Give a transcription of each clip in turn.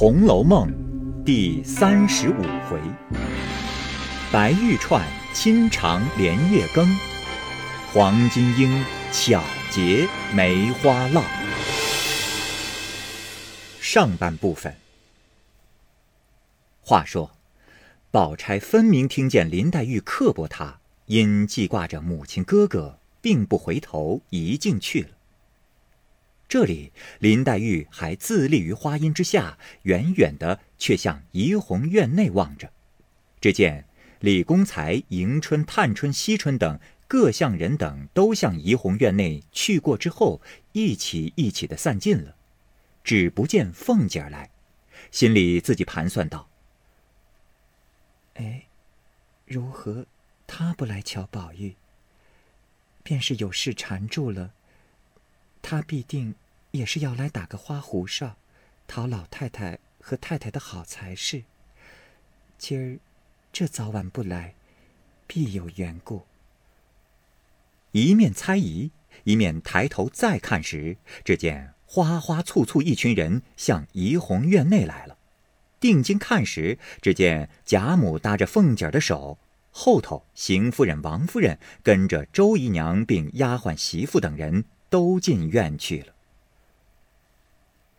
红楼梦》第三十五回：白玉串亲尝莲叶羹，黄金英巧结梅花烙。上半部分。话说，宝钗分明听见林黛玉刻薄她，因记挂着母亲哥哥，并不回头，一径去了。这里，林黛玉还自立于花荫之下，远远的却向怡红院内望着。只见李公才、迎春、探春、惜春等各项人等都向怡红院内去过之后，一起一起的散尽了，只不见凤姐儿来，心里自己盘算道：“哎，如何她不来瞧宝玉？便是有事缠住了。”他必定也是要来打个花胡哨，讨老太太和太太的好才是。今儿这早晚不来，必有缘故。一面猜疑，一面抬头再看时，只见花花簇簇一群人向怡红院内来了。定睛看时，只见贾母搭着凤姐的手，后头邢夫人、王夫人跟着周姨娘并丫鬟媳妇等人。都进院去了。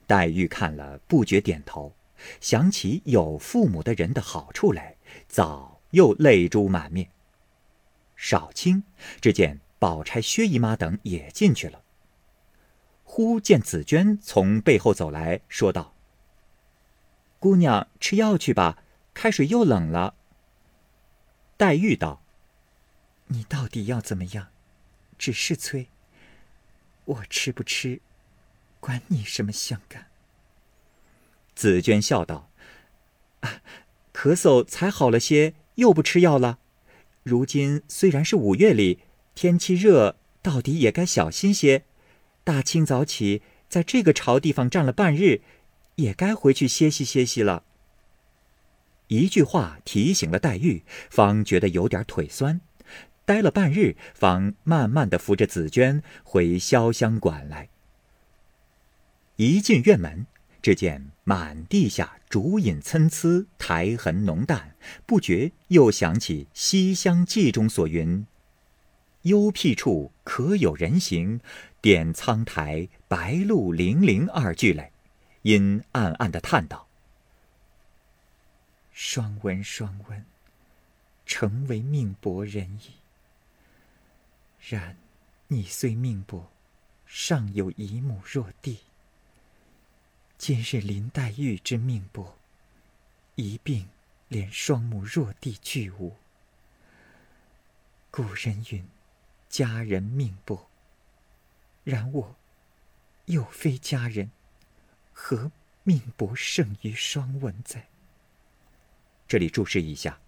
黛玉看了，不觉点头，想起有父母的人的好处来，早又泪珠满面。少卿只见宝钗、薛姨妈等也进去了。忽见紫娟从背后走来说道：“姑娘吃药去吧，开水又冷了。”黛玉道：“你到底要怎么样？只是催。”我吃不吃，管你什么相干。紫娟笑道：“咳嗽才好了些，又不吃药了。如今虽然是五月里，天气热，到底也该小心些。大清早起，在这个潮地方站了半日，也该回去歇息歇息了。”一句话提醒了黛玉，方觉得有点腿酸。待了半日，方慢慢的扶着紫娟回潇湘馆来。一进院门，只见满地下竹影参差，苔痕浓淡，不觉又想起《西厢记》中所云：“幽僻处可有人行，点苍苔，白露零零”二句来，因暗暗的叹道：“双闻双闻，诚为命薄人矣。”然，你虽命薄，尚有姨母若弟。今日林黛玉之命薄，一并连双目弱弟俱无。古人云：“佳人命薄。”然我又非佳人，何命薄胜于双文哉？这里注释一下，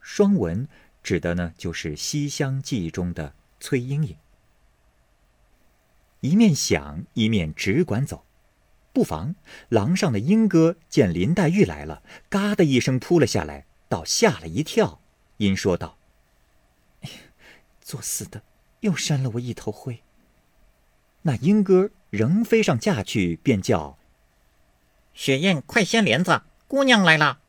双文指的呢，就是《西厢记》中的。崔莺莺一面想一面只管走，不妨廊上的莺哥见林黛玉来了，嘎的一声扑了下来，倒吓了一跳，因说道：“作死的，又扇了我一头灰。”那莺哥仍飞上架去，便叫：“雪雁，快掀帘子，姑娘来了。”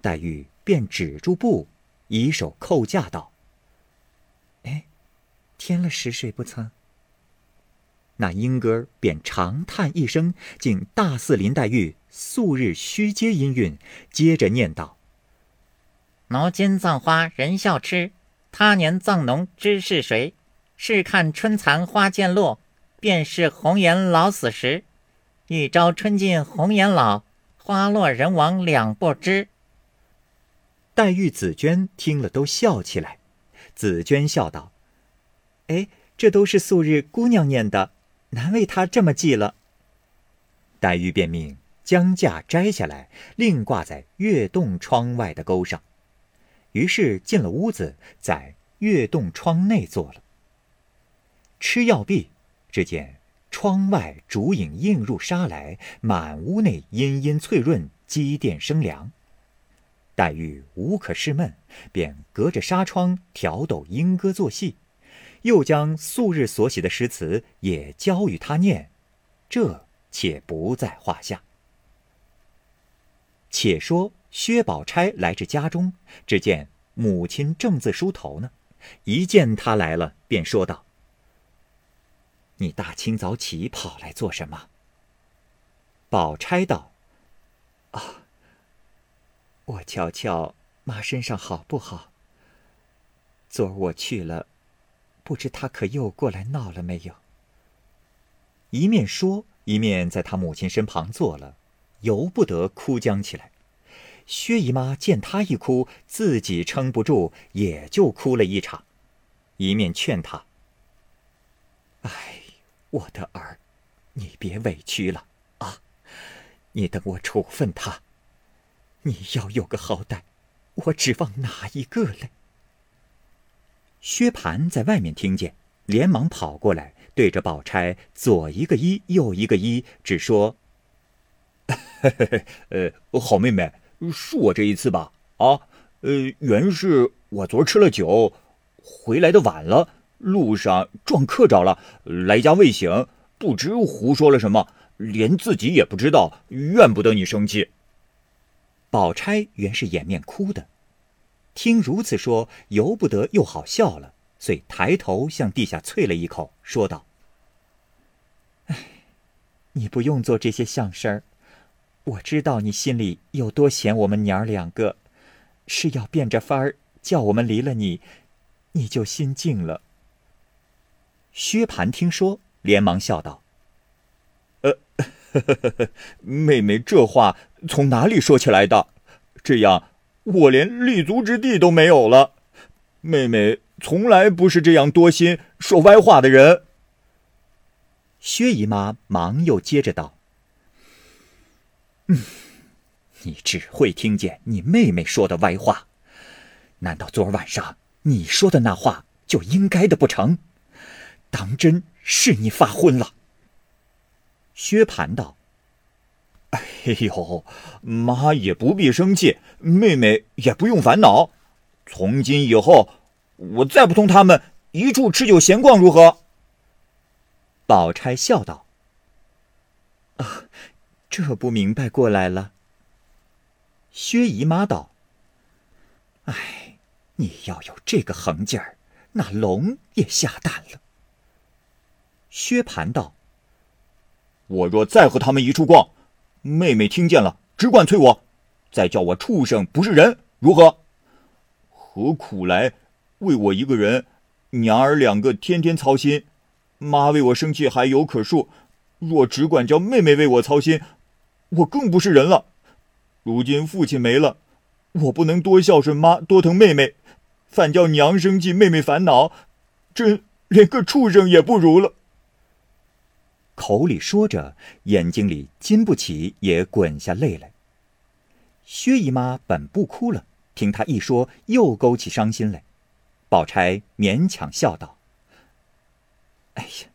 黛玉便止住步，以手扣架道。添了食水不曾？那莺歌便长叹一声，竟大似林黛玉素日虚接音韵，接着念道：“挠尖葬花人笑痴，他年葬侬知是谁？试看春残花渐落，便是红颜老死时。一朝春尽红颜老，花落人亡两不知。”黛玉、紫娟听了都笑起来。紫娟笑道。哎，这都是素日姑娘念的，难为她这么记了。黛玉便命将架摘下来，另挂在月洞窗外的钩上。于是进了屋子，在月洞窗内坐了。吃药毕，只见窗外烛影映入纱来，满屋内阴阴翠润，机电生凉。黛玉无可释闷，便隔着纱窗挑逗莺歌作戏。又将素日所写的诗词也教与他念，这且不在话下。且说薛宝钗来至家中，只见母亲正自梳头呢，一见他来了，便说道：“你大清早起跑来做什么？”宝钗道：“啊，我瞧瞧妈身上好不好。昨儿我去了，不知他可又过来闹了没有。”一面说，一面在他母亲身旁坐了，由不得哭将起来。薛姨妈见他一哭，自己撑不住，也就哭了一场，一面劝他：“哎，我的儿，你别委屈了啊！你等我处分他，你要有个好歹，我指望哪一个嘞？”薛蟠在外面听见，连忙跑过来。对着宝钗左一个一，右一个一，只说：“嘿嘿嘿呃，好妹妹，恕我这一次吧。啊，呃，原是我昨儿吃了酒，回来的晚了，路上撞客着了，来家未醒，不知胡说了什么，连自己也不知道，怨不得你生气。”宝钗原是掩面哭的，听如此说，由不得又好笑了。遂抬头向地下啐了一口，说道：“哎，你不用做这些相声儿，我知道你心里有多嫌我们娘儿两个，是要变着法儿叫我们离了你，你就心静了。”薛蟠听说，连忙笑道：“呃，呵呵呵呵妹妹这话从哪里说起来的？这样我连立足之地都没有了，妹妹。”从来不是这样多心说歪话的人。薛姨妈忙又接着道：“嗯，你只会听见你妹妹说的歪话，难道昨晚上你说的那话就应该的不成？当真是你发昏了？”薛蟠道：“哎呦，妈也不必生气，妹妹也不用烦恼，从今以后。”我再不同他们一处吃酒闲逛，如何？宝钗笑道：“啊，这不明白过来了。”薛姨妈道：“哎，你要有这个横劲儿，那龙也下蛋了。”薛蟠道：“我若再和他们一处逛，妹妹听见了，只管催我，再叫我畜生不是人，如何？何苦来？”为我一个人，娘儿两个天天操心，妈为我生气还有可恕，若只管叫妹妹为我操心，我更不是人了。如今父亲没了，我不能多孝顺妈，多疼妹妹，反叫娘生气，妹妹烦恼，真连个畜生也不如了。口里说着，眼睛里禁不起也滚下泪来。薛姨妈本不哭了，听她一说，又勾起伤心来。宝钗勉强笑道：“哎呀，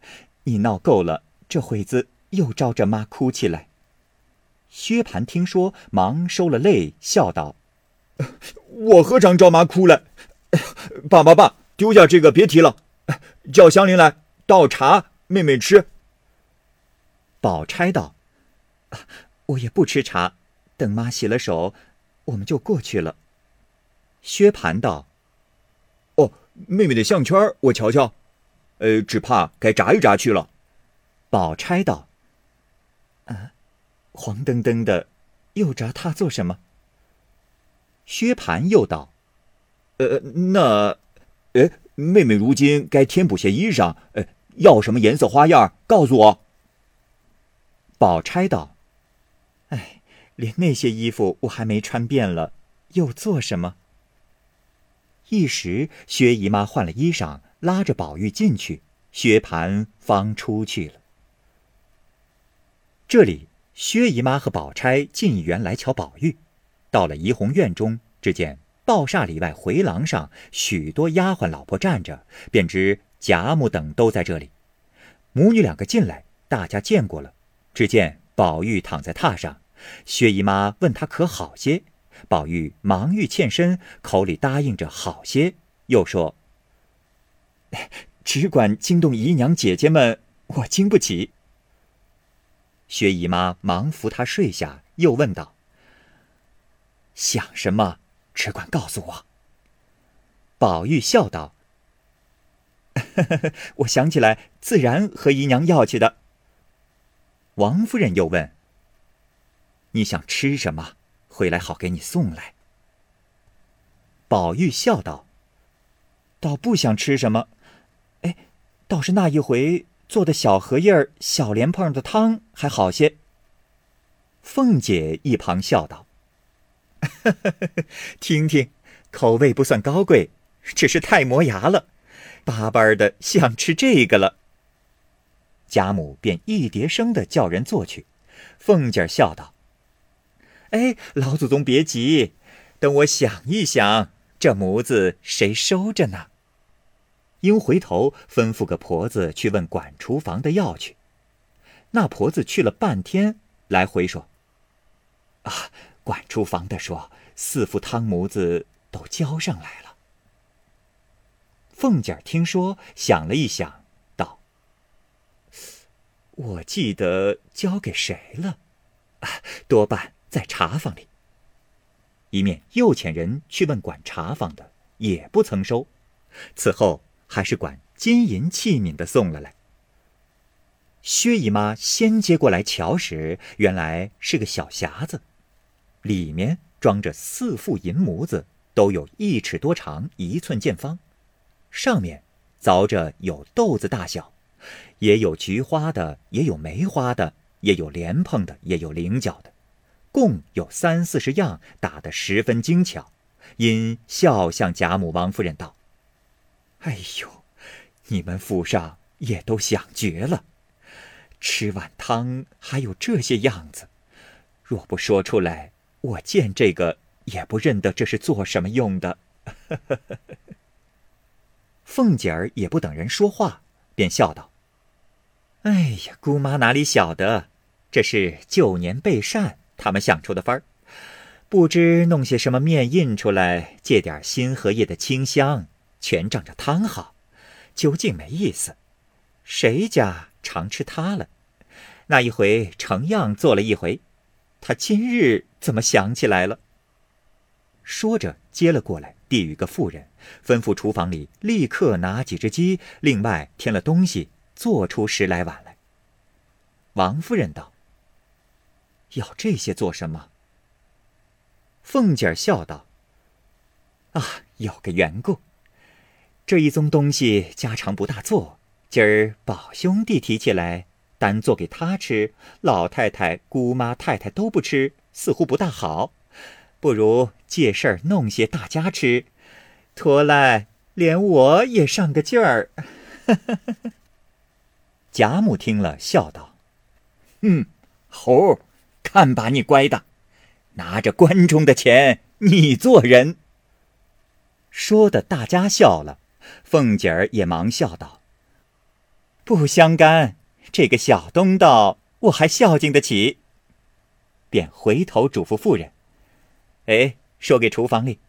你闹够了，这会子又招着妈哭起来。”薛蟠听说，忙收了泪，笑道：“我何尝招妈哭来？爸爸爸，丢下这个，别提了。叫香菱来倒茶，妹妹吃。”宝钗道：“我也不吃茶，等妈洗了手，我们就过去了。”薛蟠道。哦妹妹的项圈我瞧瞧，呃，只怕该扎一扎去了。宝钗道：“啊，黄澄澄的，又扎它做什么？”薛蟠又道：“呃，那，哎，妹妹如今该添补些衣裳，呃，要什么颜色花样，告诉我。”宝钗道：“哎，连那些衣服我还没穿遍了，又做什么？”一时，薛姨妈换了衣裳，拉着宝玉进去，薛蟠方出去了。这里，薛姨妈和宝钗进园来瞧宝玉，到了怡红院中，只见抱厦里外回廊上许多丫鬟老婆站着，便知贾母等都在这里。母女两个进来，大家见过了。只见宝玉躺在榻上，薛姨妈问他可好些。宝玉忙欲欠身，口里答应着好些，又说：“只管惊动姨娘姐姐们，我经不起。”薛姨妈忙扶他睡下，又问道：“想什么，只管告诉我。”宝玉笑道：“ 我想起来，自然和姨娘要去的。”王夫人又问：“你想吃什么？回来好给你送来。”宝玉笑道：“倒不想吃什么，哎，倒是那一回做的小荷叶儿、小莲蓬的汤还好些。”凤姐一旁笑道：“听听，口味不算高贵，只是太磨牙了，巴巴的想吃这个了。”贾母便一叠声的叫人做去。凤姐笑道：“哎，老祖宗别急，等我想一想。”这模子谁收着呢？应回头吩咐个婆子去问管厨房的要去。那婆子去了半天，来回说：“啊，管厨房的说四副汤模子都交上来了。”凤姐听说，想了一想，：“我记得交给谁了？啊，多半在茶房里。”一面又遣人去问管茶房的，也不曾收。此后还是管金银器皿的送了来。薛姨妈先接过来瞧时，原来是个小匣子，里面装着四副银模子，都有一尺多长，一寸见方，上面凿着有豆子大小，也有菊花的，也有梅花的，也有莲蓬的，也有菱角的。共有三四十样，打得十分精巧。因笑向贾母、王夫人道：“哎呦，你们府上也都想绝了，吃碗汤还有这些样子。若不说出来，我见这个也不认得这是做什么用的。” 凤姐儿也不等人说话，便笑道：“哎呀，姑妈哪里晓得，这是旧年备膳。”他们想出的法儿，不知弄些什么面印出来，借点新荷叶的清香，全仗着汤好，究竟没意思。谁家常吃它了？那一回成样做了一回，他今日怎么想起来了？说着接了过来，递与个妇人，吩咐厨房里立刻拿几只鸡，另外添了东西，做出十来碗来。王夫人道。要这些做什么？凤姐笑道：“啊，有个缘故。这一宗东西家常不大做，今儿宝兄弟提起来，单做给他吃，老太太、姑妈、太太都不吃，似乎不大好。不如借事儿弄些大家吃，拖来连我也上个劲儿。”贾母听了，笑道：“嗯，猴。”看把你乖的，拿着关中的钱，你做人。说的大家笑了，凤姐儿也忙笑道：“不相干，这个小东道我还孝敬得起。”便回头嘱咐妇人：“哎，说给厨房里，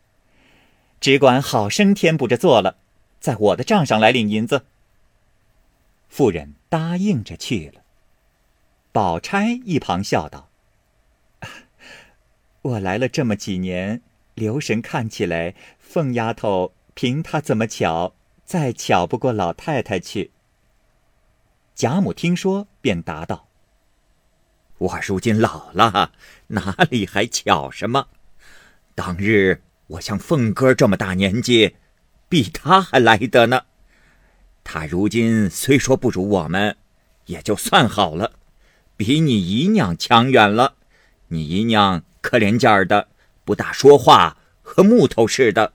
只管好生添补着做了，在我的账上来领银子。”妇人答应着去了。宝钗一旁笑道。我来了这么几年，留神看起来，凤丫头凭她怎么巧，再巧不过老太太去。贾母听说，便答道：“我如今老了，哪里还巧什么？当日我像凤哥这么大年纪，比他还来得呢。他如今虽说不如我们，也就算好了，比你姨娘强远了。你姨娘。”可怜劲儿的，不大说话，和木头似的，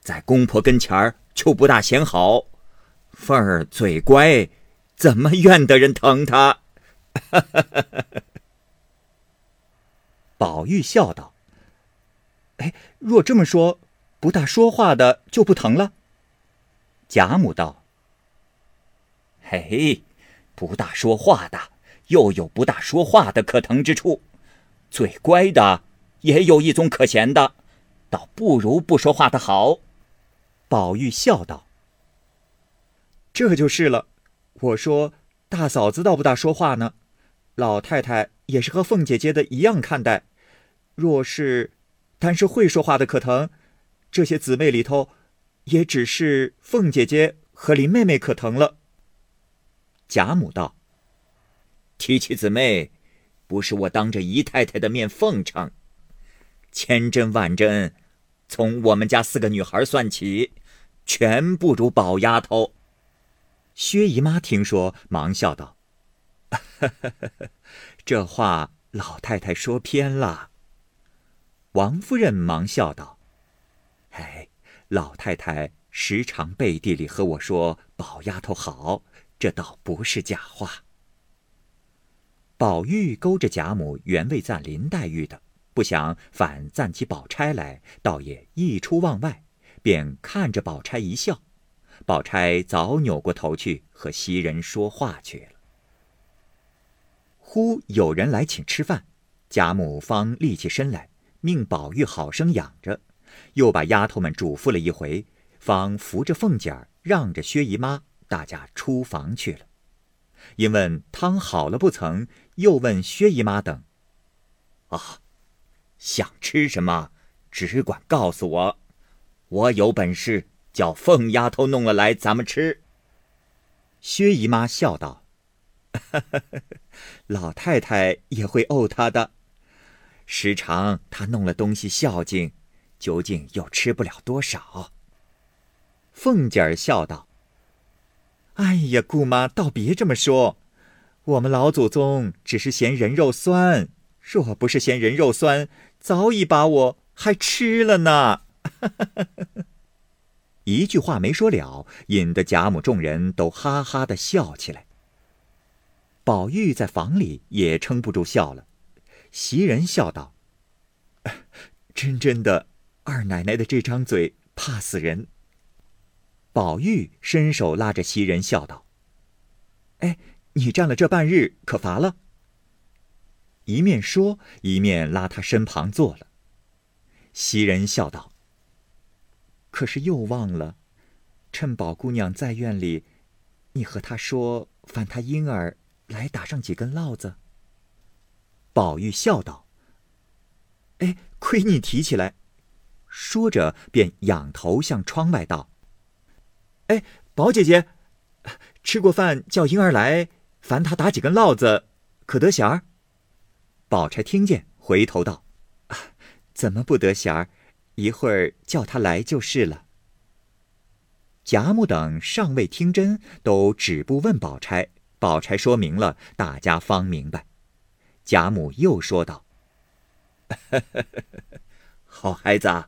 在公婆跟前儿就不大显好。凤儿嘴乖，怎么怨得人疼她？宝玉笑道：“哎，若这么说，不大说话的就不疼了。”贾母道：“嘿，不大说话的，又有不大说话的可疼之处。”最乖的也有一宗可嫌的，倒不如不说话的好。宝玉笑道：“这就是了。我说大嫂子倒不大说话呢，老太太也是和凤姐姐的一样看待。若是但是会说话的可疼。这些姊妹里头，也只是凤姐姐和林妹妹可疼了。贾母道：“提起姊妹，不是我当着姨太太的面奉承，千真万真，从我们家四个女孩算起，全不如宝丫头。”薛姨妈听说，忙笑道：“ 这话老太太说偏了。”王夫人忙笑道：“哎，老太太时常背地里和我说宝丫头好，这倒不是假话。”宝玉勾着贾母原未赞林黛玉的，不想反赞起宝钗来，倒也溢出望外，便看着宝钗一笑。宝钗早扭过头去和袭人说话去了。忽有人来请吃饭，贾母方立起身来。命宝玉好生养着，又把丫头们嘱咐了一回，方扶着凤姐儿，让着薛姨妈，大家出房去了。因问汤好了不曾，又问薛姨妈等：“啊，想吃什么，只管告诉我，我有本事叫凤丫头弄了来，咱们吃。”薛姨妈笑道：“ 老太太也会怄她的。”时常她弄了东西孝敬，究竟又吃不了多少。凤姐儿笑道：“哎呀，姑妈倒别这么说，我们老祖宗只是嫌人肉酸，若不是嫌人肉酸，早已把我还吃了呢。”一句话没说了，引得贾母众人都哈哈的笑起来。宝玉在房里也撑不住笑了。袭人笑道：“真真的，二奶奶的这张嘴怕死人。”宝玉伸手拉着袭人笑道：“哎，你站了这半日，可乏了？”一面说，一面拉他身旁坐了。袭人笑道：“可是又忘了，趁宝姑娘在院里，你和她说，烦她婴儿来打上几根烙子。”宝玉笑道：“哎，亏你提起来。”说着便仰头向窗外道：“哎，宝姐姐，吃过饭叫婴儿来，烦他打几根烙子，可得闲儿？”宝钗听见，回头道：“怎么不得闲儿？一会儿叫他来就是了。”贾母等尚未听真，都止步问宝钗。宝钗说明了，大家方明白。贾母又说道：“ 好孩子，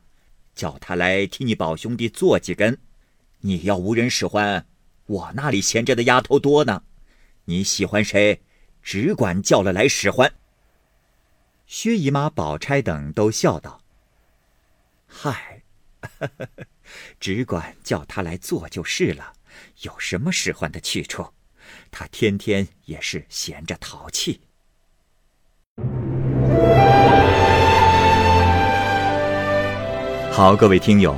叫他来替你宝兄弟做几根。你要无人使唤，我那里闲着的丫头多呢。你喜欢谁，只管叫了来使唤。”薛姨妈、宝钗等都笑道：“嗨，只管叫他来做就是了，有什么使唤的去处？他天天也是闲着淘气。”好，各位听友，